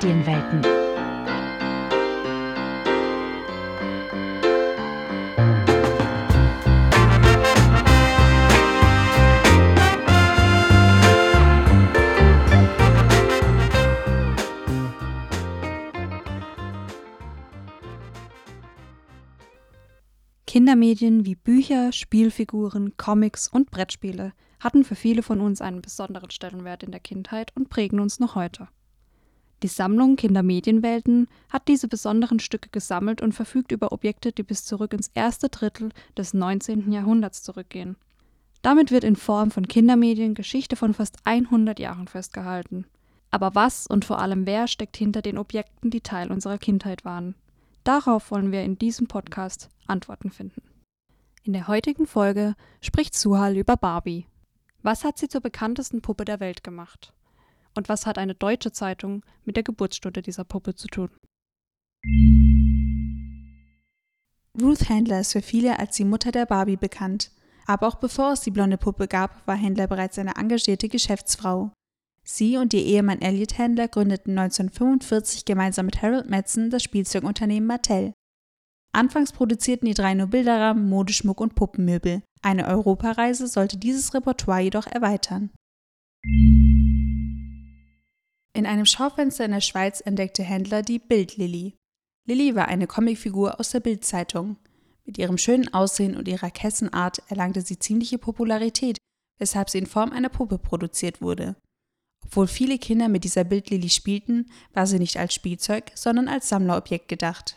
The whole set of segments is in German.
Kindermedienwelten. Kindermedien wie Bücher, Spielfiguren, Comics und Brettspiele hatten für viele von uns einen besonderen Stellenwert in der Kindheit und prägen uns noch heute. Die Sammlung Kindermedienwelten hat diese besonderen Stücke gesammelt und verfügt über Objekte, die bis zurück ins erste Drittel des 19. Jahrhunderts zurückgehen. Damit wird in Form von Kindermedien Geschichte von fast 100 Jahren festgehalten. Aber was und vor allem wer steckt hinter den Objekten, die Teil unserer Kindheit waren? Darauf wollen wir in diesem Podcast Antworten finden. In der heutigen Folge spricht Suhal über Barbie. Was hat sie zur bekanntesten Puppe der Welt gemacht? Und was hat eine deutsche Zeitung mit der Geburtsstunde dieser Puppe zu tun? Ruth Handler ist für viele als die Mutter der Barbie bekannt. Aber auch bevor es die blonde Puppe gab, war Handler bereits eine engagierte Geschäftsfrau. Sie und ihr Ehemann Elliot Handler gründeten 1945 gemeinsam mit Harold Madsen das Spielzeugunternehmen Mattel. Anfangs produzierten die drei nur Bilderrahmen, Modeschmuck und Puppenmöbel. Eine Europareise sollte dieses Repertoire jedoch erweitern. In einem Schaufenster in der Schweiz entdeckte Händler die Bild-Lilly. Lilly war eine Comicfigur aus der Bild-Zeitung. Mit ihrem schönen Aussehen und ihrer Kessenart erlangte sie ziemliche Popularität, weshalb sie in Form einer Puppe produziert wurde. Obwohl viele Kinder mit dieser Bildlilly spielten, war sie nicht als Spielzeug, sondern als Sammlerobjekt gedacht.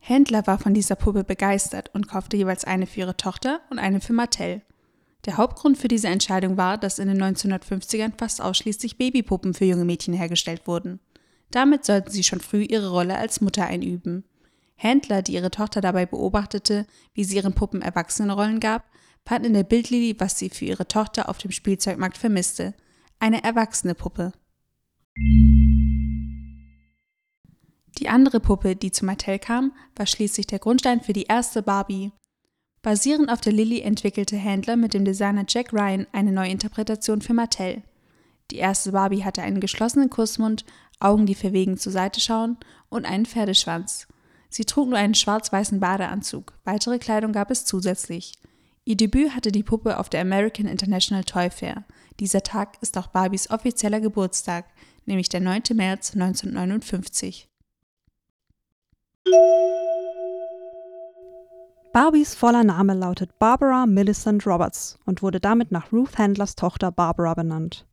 Händler war von dieser Puppe begeistert und kaufte jeweils eine für ihre Tochter und eine für Mattel. Der Hauptgrund für diese Entscheidung war, dass in den 1950ern fast ausschließlich Babypuppen für junge Mädchen hergestellt wurden. Damit sollten sie schon früh ihre Rolle als Mutter einüben. Händler, die ihre Tochter dabei beobachtete, wie sie ihren Puppen Erwachsenenrollen gab, fanden in der Bildlilly, was sie für ihre Tochter auf dem Spielzeugmarkt vermisste, eine erwachsene Puppe. Die andere Puppe, die zu Mattel kam, war schließlich der Grundstein für die erste Barbie. Basierend auf der Lilly entwickelte Handler mit dem Designer Jack Ryan eine neue Interpretation für Mattel. Die erste Barbie hatte einen geschlossenen Kussmund, Augen, die verwegen zur Seite schauen und einen Pferdeschwanz. Sie trug nur einen schwarz-weißen Badeanzug, weitere Kleidung gab es zusätzlich. Ihr Debüt hatte die Puppe auf der American International Toy Fair. Dieser Tag ist auch Barbies offizieller Geburtstag, nämlich der 9. März 1959. Barbies voller Name lautet Barbara Millicent Roberts und wurde damit nach Ruth Handlers Tochter Barbara benannt.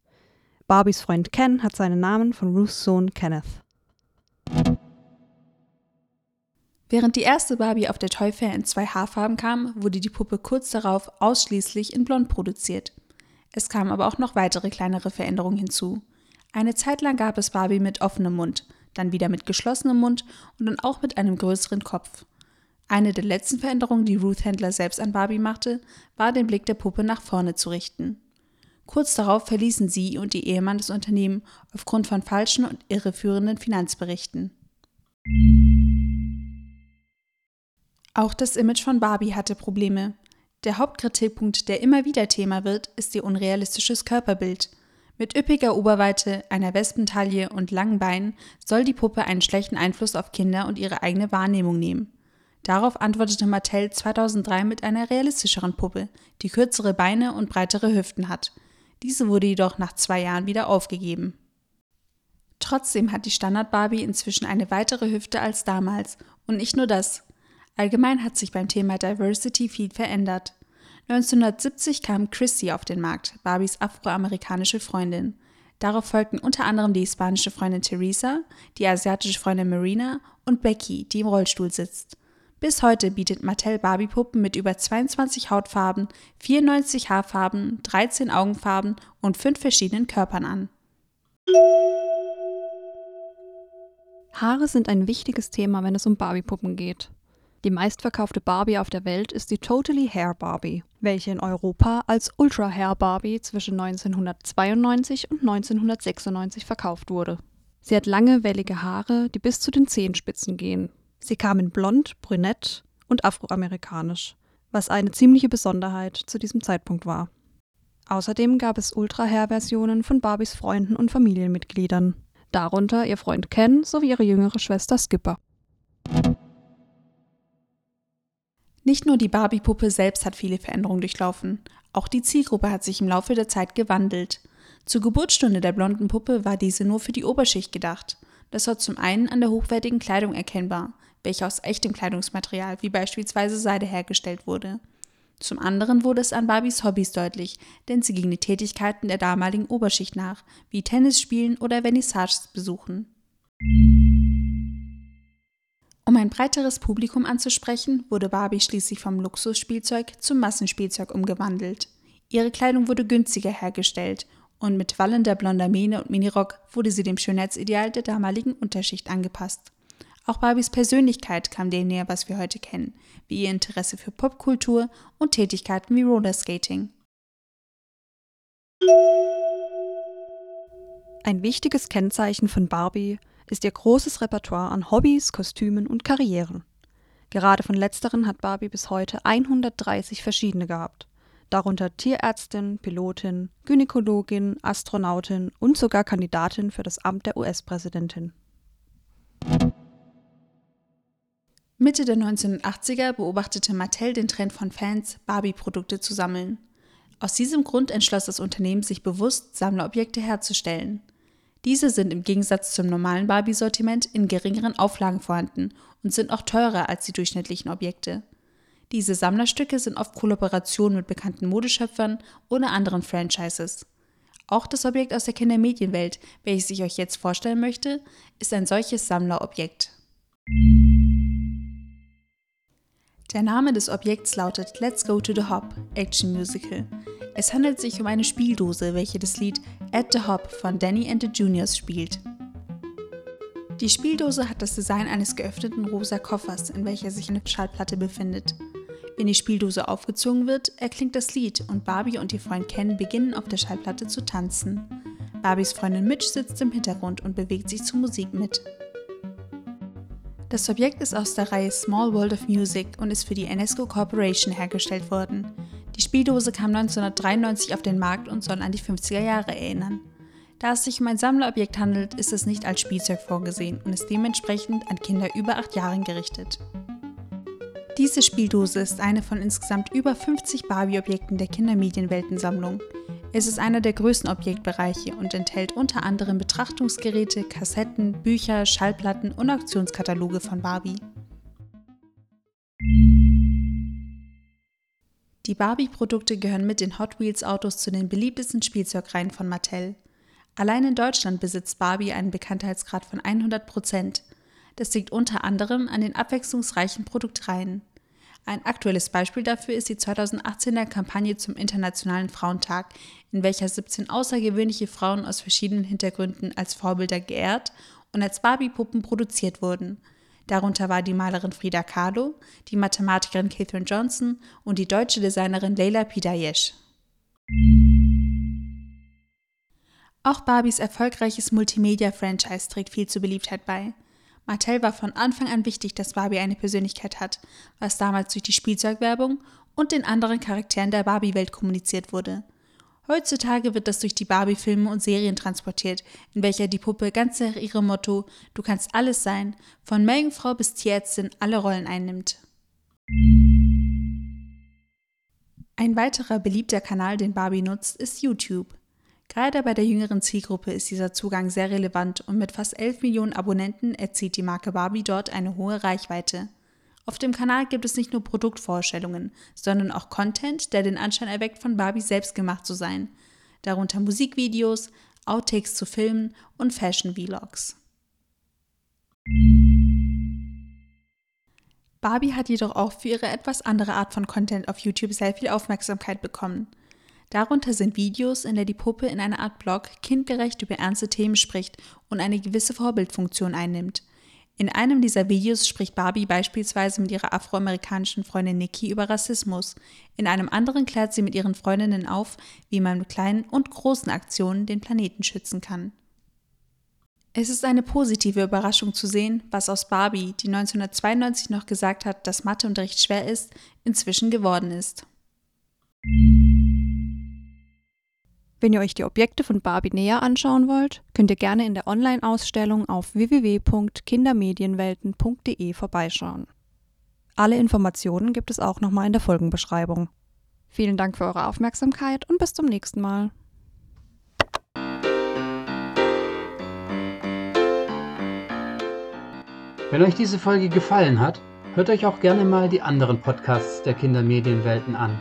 Barbies Freund Ken hat seinen Namen von Ruths Sohn Kenneth. Während die erste Barbie auf der Toy Fair in zwei Haarfarben kam, wurde die Puppe kurz darauf ausschließlich in Blond produziert. Es kamen aber auch noch weitere kleinere Veränderungen hinzu. Eine Zeit lang gab es Barbie mit offenem Mund, dann wieder mit geschlossenem Mund und dann auch mit einem größeren Kopf. Eine der letzten Veränderungen, die Ruth Handler selbst an Barbie machte, war, den Blick der Puppe nach vorne zu richten. Kurz darauf verließen sie und ihr Ehemann das Unternehmen aufgrund von falschen und irreführenden Finanzberichten. Auch das Image von Barbie hatte Probleme. Der Hauptkritikpunkt, der immer wieder Thema wird, ist ihr unrealistisches Körperbild – mit üppiger Oberweite, einer Wespentaille und langen Beinen soll die Puppe einen schlechten Einfluss auf Kinder und ihre eigene Wahrnehmung nehmen. Darauf antwortete Mattel 2003 mit einer realistischeren Puppe, die kürzere Beine und breitere Hüften hat. Diese wurde jedoch nach zwei Jahren wieder aufgegeben. Trotzdem hat die Standard-Barbie inzwischen eine weitere Hüfte als damals. Und nicht nur das. Allgemein hat sich beim Thema Diversity viel verändert. 1970 kam Chrissy auf den Markt, Barbies afroamerikanische Freundin. Darauf folgten unter anderem die hispanische Freundin Teresa, die asiatische Freundin Marina und Becky, die im Rollstuhl sitzt. Bis heute bietet Mattel Barbie-Puppen mit über 22 Hautfarben, 94 Haarfarben, 13 Augenfarben und fünf verschiedenen Körpern an. Haare sind ein wichtiges Thema, wenn es um Barbie-Puppen geht. Die meistverkaufte Barbie auf der Welt ist die Totally Hair Barbie, welche in Europa als Ultra Hair Barbie zwischen 1992 und 1996 verkauft wurde. Sie hat lange, wellige Haare, die bis zu den Zehenspitzen gehen. Sie kam in blond, brünett und afroamerikanisch, was eine ziemliche Besonderheit zu diesem Zeitpunkt war. Außerdem gab es Ultra-Hair-Versionen von Barbies Freunden und Familienmitgliedern. darunter ihr Freund Ken sowie ihre jüngere Schwester Skipper. Nicht nur die Barbie-Puppe selbst hat viele Veränderungen durchlaufen, auch die Zielgruppe hat sich im Laufe der Zeit gewandelt. Zur Geburtsstunde der blonden Puppe war diese nur für die Oberschicht gedacht. Das war zum einen an der hochwertigen Kleidung erkennbar, welche aus echtem Kleidungsmaterial wie beispielsweise Seide hergestellt wurde. Zum anderen wurde es an Barbies Hobbys deutlich, denn sie ging die Tätigkeiten der damaligen Oberschicht nach, wie Tennis spielen oder Vernissages besuchen. Um ein breiteres Publikum anzusprechen, wurde Barbie schließlich vom Luxusspielzeug zum Massenspielzeug umgewandelt. Ihre Kleidung wurde günstiger hergestellt und mit wallender blonder Mähne und Minirock wurde sie dem Schönheitsideal der damaligen Unterschicht angepasst. Auch Barbies Persönlichkeit kam dem näher, was wir heute kennen, wie ihr Interesse für Popkultur und Tätigkeiten wie Rollerskating. Ein wichtiges Kennzeichen von Barbie ist ihr großes Repertoire an Hobbys, Kostümen und Karrieren. Gerade von letzteren hat Barbie bis heute 130 verschiedene gehabt, darunter Tierärztin, Pilotin, Gynäkologin, Astronautin und sogar Kandidatin für das Amt der US-Präsidentin. Mitte der 1980er beobachtete Mattel den Trend von Fans, Barbie-Produkte zu sammeln. Aus diesem Grund entschloss das Unternehmen sich bewusst, Sammlerobjekte herzustellen. Diese sind im Gegensatz zum normalen Barbie-Sortiment in geringeren Auflagen vorhanden und sind auch teurer als die durchschnittlichen Objekte. Diese Sammlerstücke sind oft Kollaborationen mit bekannten Modeschöpfern oder anderen Franchises. Auch das Objekt aus der Kindermedienwelt, welches ich euch jetzt vorstellen möchte, ist ein solches Sammlerobjekt. Der Name des Objekts lautet Let's Go to the Hop, Action Musical. Es handelt sich um eine Spieldose, welche das Lied At the Hop von Danny and the Juniors spielt. Die Spieldose hat das Design eines geöffneten rosa Koffers, in welcher sich eine Schallplatte befindet. Wenn die Spieldose aufgezogen wird, erklingt das Lied und Barbie und ihr Freund Ken beginnen auf der Schallplatte zu tanzen. Barbies Freundin Mitch sitzt im Hintergrund und bewegt sich zur Musik mit. Das Objekt ist aus der Reihe Small World of Music und ist für die UNESCO Corporation hergestellt worden. Die Spieldose kam 1993 auf den Markt und soll an die 50er Jahre erinnern. Da es sich um ein Sammlerobjekt handelt, ist es nicht als Spielzeug vorgesehen und ist dementsprechend an Kinder über 8 Jahren gerichtet. Diese Spieldose ist eine von insgesamt über 50 Barbie-Objekten der Kindermedienweltensammlung. Es ist einer der größten Objektbereiche und enthält unter anderem Betrachtungsgeräte, Kassetten, Bücher, Schallplatten und Auktionskataloge von Barbie. Die Barbie-Produkte gehören mit den Hot Wheels-Autos zu den beliebtesten Spielzeugreihen von Mattel. Allein in Deutschland besitzt Barbie einen Bekanntheitsgrad von 100 Prozent. Das liegt unter anderem an den abwechslungsreichen Produktreihen. Ein aktuelles Beispiel dafür ist die 2018er Kampagne zum Internationalen Frauentag, in welcher 17 außergewöhnliche Frauen aus verschiedenen Hintergründen als Vorbilder geehrt und als Barbie-Puppen produziert wurden. Darunter war die Malerin Frida Kahlo, die Mathematikerin Catherine Johnson und die deutsche Designerin Leila Pidayesh. Auch Barbies erfolgreiches Multimedia-Franchise trägt viel zur Beliebtheit bei. Mattel war von Anfang an wichtig, dass Barbie eine Persönlichkeit hat, was damals durch die Spielzeugwerbung und den anderen Charakteren der Barbie-Welt kommuniziert wurde. Heutzutage wird das durch die Barbie-Filme und Serien transportiert, in welcher die Puppe ganz nach ihrem Motto Du kannst alles sein, von Meerjungfrau bis Tierärztin alle Rollen einnimmt. Ein weiterer beliebter Kanal, den Barbie nutzt, ist YouTube. Gerade bei der jüngeren Zielgruppe ist dieser Zugang sehr relevant und mit fast 11 Millionen Abonnenten erzielt die Marke Barbie dort eine hohe Reichweite. Auf dem Kanal gibt es nicht nur Produktvorstellungen, sondern auch Content, der den Anschein erweckt, von Barbie selbst gemacht zu sein. Darunter Musikvideos, Outtakes zu Filmen und Fashion-Vlogs. Barbie hat jedoch auch für ihre etwas andere Art von Content auf YouTube sehr viel Aufmerksamkeit bekommen. Darunter sind Videos, in der die Puppe in einer Art Blog kindgerecht über ernste Themen spricht und eine gewisse Vorbildfunktion einnimmt. In einem dieser Videos spricht Barbie beispielsweise mit ihrer afroamerikanischen Freundin Nikki über Rassismus. In einem anderen klärt sie mit ihren Freundinnen auf, wie man mit kleinen und großen Aktionen den Planeten schützen kann. Es ist eine positive Überraschung zu sehen, was aus Barbie, die 1992 noch gesagt hat, dass Matheunterricht schwer ist, inzwischen geworden ist. Wenn ihr euch die Objekte von Barbie näher anschauen wollt, könnt ihr gerne in der Online-Ausstellung auf www.kindermedienwelten.de vorbeischauen. Alle Informationen gibt es auch nochmal in der Folgenbeschreibung. Vielen Dank für eure Aufmerksamkeit und bis zum nächsten Mal. Wenn euch diese Folge gefallen hat, hört euch auch gerne mal die anderen Podcasts der Kindermedienwelten an.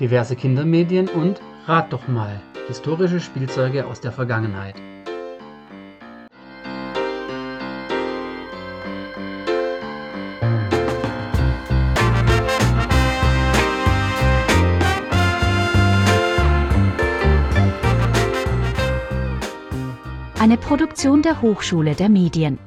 Diverse Kindermedien und Rat doch mal, historische Spielzeuge aus der Vergangenheit. Eine Produktion der Hochschule der Medien.